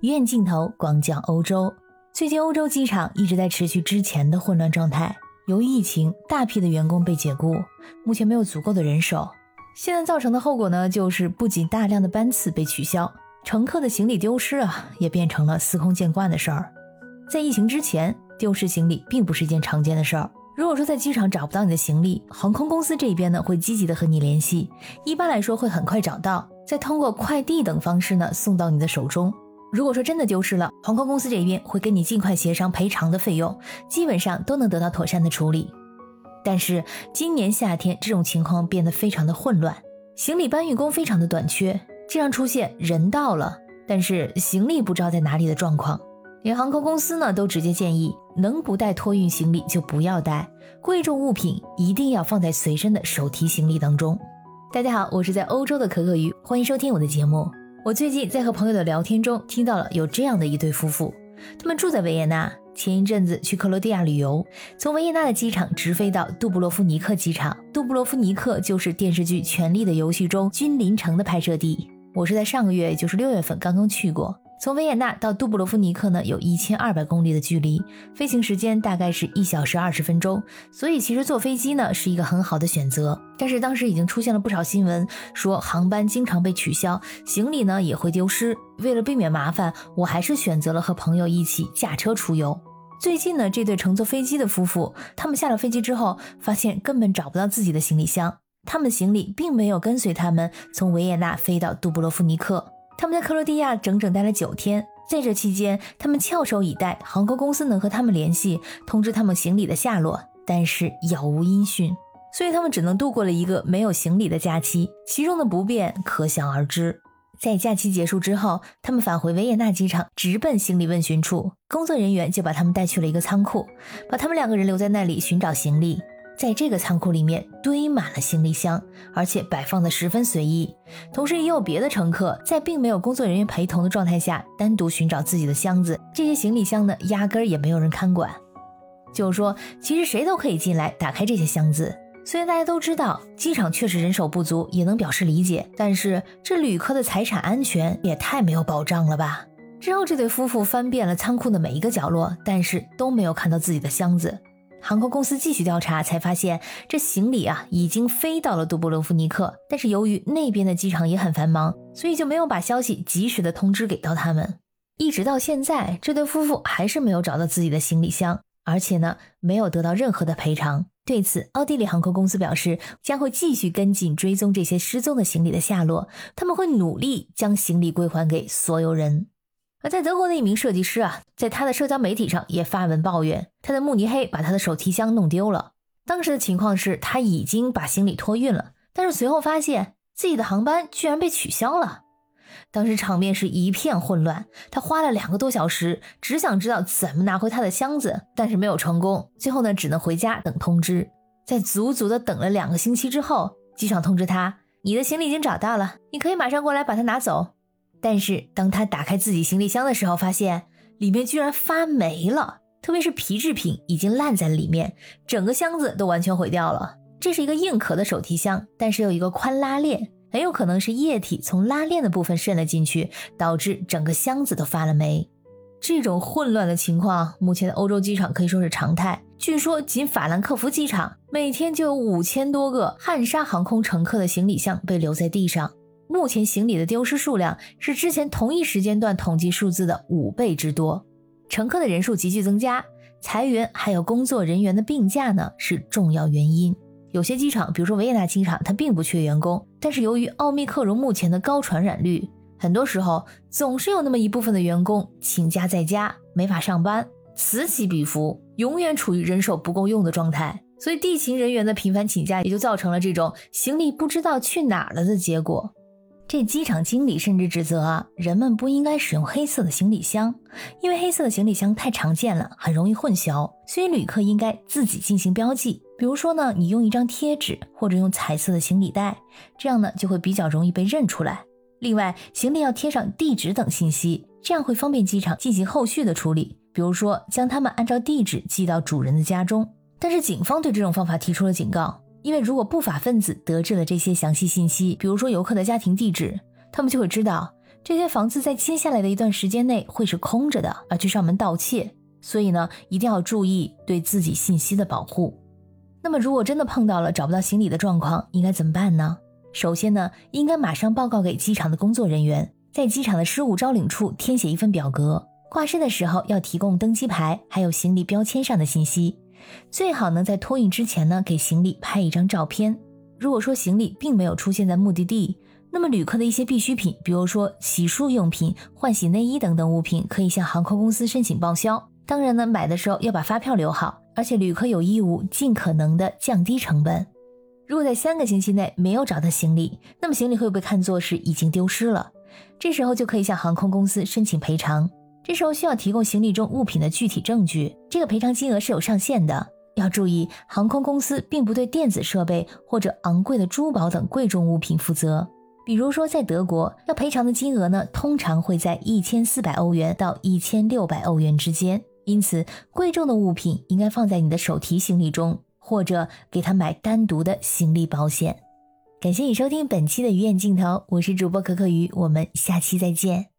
鱼眼镜头广讲欧洲。最近欧洲机场一直在持续之前的混乱状态，由于疫情，大批的员工被解雇，目前没有足够的人手。现在造成的后果呢，就是不仅大量的班次被取消，乘客的行李丢失啊，也变成了司空见惯的事儿。在疫情之前，丢失行李并不是一件常见的事儿。如果说在机场找不到你的行李，航空公司这边呢会积极的和你联系，一般来说会很快找到，再通过快递等方式呢送到你的手中。如果说真的丢失了，航空公司这边会跟你尽快协商赔偿的费用，基本上都能得到妥善的处理。但是今年夏天这种情况变得非常的混乱，行李搬运工非常的短缺，经常出现人到了，但是行李不知道在哪里的状况。连航空公司呢都直接建议，能不带托运行李就不要带，贵重物品一定要放在随身的手提行李当中。大家好，我是在欧洲的可可鱼，欢迎收听我的节目。我最近在和朋友的聊天中听到了有这样的一对夫妇，他们住在维也纳，前一阵子去克罗地亚旅游，从维也纳的机场直飞到杜布罗夫尼克机场。杜布罗夫尼克就是电视剧《权力的游戏》中君临城的拍摄地。我是在上个月，也就是六月份刚刚去过。从维也纳到杜布罗夫尼克呢，有一千二百公里的距离，飞行时间大概是一小时二十分钟，所以其实坐飞机呢是一个很好的选择。但是当时已经出现了不少新闻，说航班经常被取消，行李呢也会丢失。为了避免麻烦，我还是选择了和朋友一起驾车出游。最近呢，这对乘坐飞机的夫妇，他们下了飞机之后，发现根本找不到自己的行李箱，他们行李并没有跟随他们从维也纳飞到杜布罗夫尼克。他们在克罗地亚整整待了九天，在这期间，他们翘首以待航空公司能和他们联系，通知他们行李的下落，但是杳无音讯，所以他们只能度过了一个没有行李的假期，其中的不便可想而知。在假期结束之后，他们返回维也纳机场，直奔行李问询处，工作人员就把他们带去了一个仓库，把他们两个人留在那里寻找行李。在这个仓库里面堆满了行李箱，而且摆放的十分随意。同时，也有别的乘客在并没有工作人员陪同的状态下，单独寻找自己的箱子。这些行李箱呢，压根儿也没有人看管。就是说，其实谁都可以进来打开这些箱子。虽然大家都知道机场确实人手不足，也能表示理解，但是这旅客的财产安全也太没有保障了吧？之后，这对夫妇翻遍了仓库的每一个角落，但是都没有看到自己的箱子。航空公司继续调查，才发现这行李啊已经飞到了杜布罗夫尼克，但是由于那边的机场也很繁忙，所以就没有把消息及时的通知给到他们。一直到现在，这对夫妇还是没有找到自己的行李箱，而且呢没有得到任何的赔偿。对此，奥地利航空公司表示将会继续跟进追踪这些失踪的行李的下落，他们会努力将行李归还给所有人。而在德国的一名设计师啊，在他的社交媒体上也发文抱怨，他在慕尼黑把他的手提箱弄丢了。当时的情况是他已经把行李托运了，但是随后发现自己的航班居然被取消了。当时场面是一片混乱，他花了两个多小时，只想知道怎么拿回他的箱子，但是没有成功。最后呢，只能回家等通知。在足足的等了两个星期之后，机场通知他，你的行李已经找到了，你可以马上过来把它拿走。但是当他打开自己行李箱的时候，发现里面居然发霉了，特别是皮制品已经烂在里面，整个箱子都完全毁掉了。这是一个硬壳的手提箱，但是有一个宽拉链，很有可能是液体从拉链的部分渗了进去，导致整个箱子都发了霉。这种混乱的情况，目前的欧洲机场可以说是常态。据说，仅法兰克福机场每天就有五千多个汉莎航空乘客的行李箱被留在地上。目前行李的丢失数量是之前同一时间段统计数字的五倍之多，乘客的人数急剧增加，裁员还有工作人员的病假呢是重要原因。有些机场，比如说维也纳机场，它并不缺员工，但是由于奥密克戎目前的高传染率，很多时候总是有那么一部分的员工请假在家，没法上班，此起彼伏，永远处于人手不够用的状态。所以地勤人员的频繁请假，也就造成了这种行李不知道去哪了的结果。这机场经理甚至指责啊，人们不应该使用黑色的行李箱，因为黑色的行李箱太常见了，很容易混淆。所以旅客应该自己进行标记，比如说呢，你用一张贴纸或者用彩色的行李袋，这样呢就会比较容易被认出来。另外，行李要贴上地址等信息，这样会方便机场进行后续的处理，比如说将它们按照地址寄到主人的家中。但是警方对这种方法提出了警告。因为如果不法分子得知了这些详细信息，比如说游客的家庭地址，他们就会知道这些房子在接下来的一段时间内会是空着的，而去上门盗窃。所以呢，一定要注意对自己信息的保护。那么，如果真的碰到了找不到行李的状况，应该怎么办呢？首先呢，应该马上报告给机场的工作人员，在机场的失物招领处填写一份表格。挂失的时候要提供登机牌，还有行李标签上的信息。最好能，在托运之前呢，给行李拍一张照片。如果说行李并没有出现在目的地，那么旅客的一些必需品，比如说洗漱用品、换洗内衣等等物品，可以向航空公司申请报销。当然呢，买的时候要把发票留好，而且旅客有义务尽可能的降低成本。如果在三个星期内没有找到行李，那么行李会被看作是已经丢失了，这时候就可以向航空公司申请赔偿。这时候需要提供行李中物品的具体证据，这个赔偿金额是有上限的。要注意，航空公司并不对电子设备或者昂贵的珠宝等贵重物品负责。比如说，在德国要赔偿的金额呢，通常会在一千四百欧元到一千六百欧元之间。因此，贵重的物品应该放在你的手提行李中，或者给他买单独的行李保险。感谢你收听本期的鱼眼镜头，我是主播可可鱼，我们下期再见。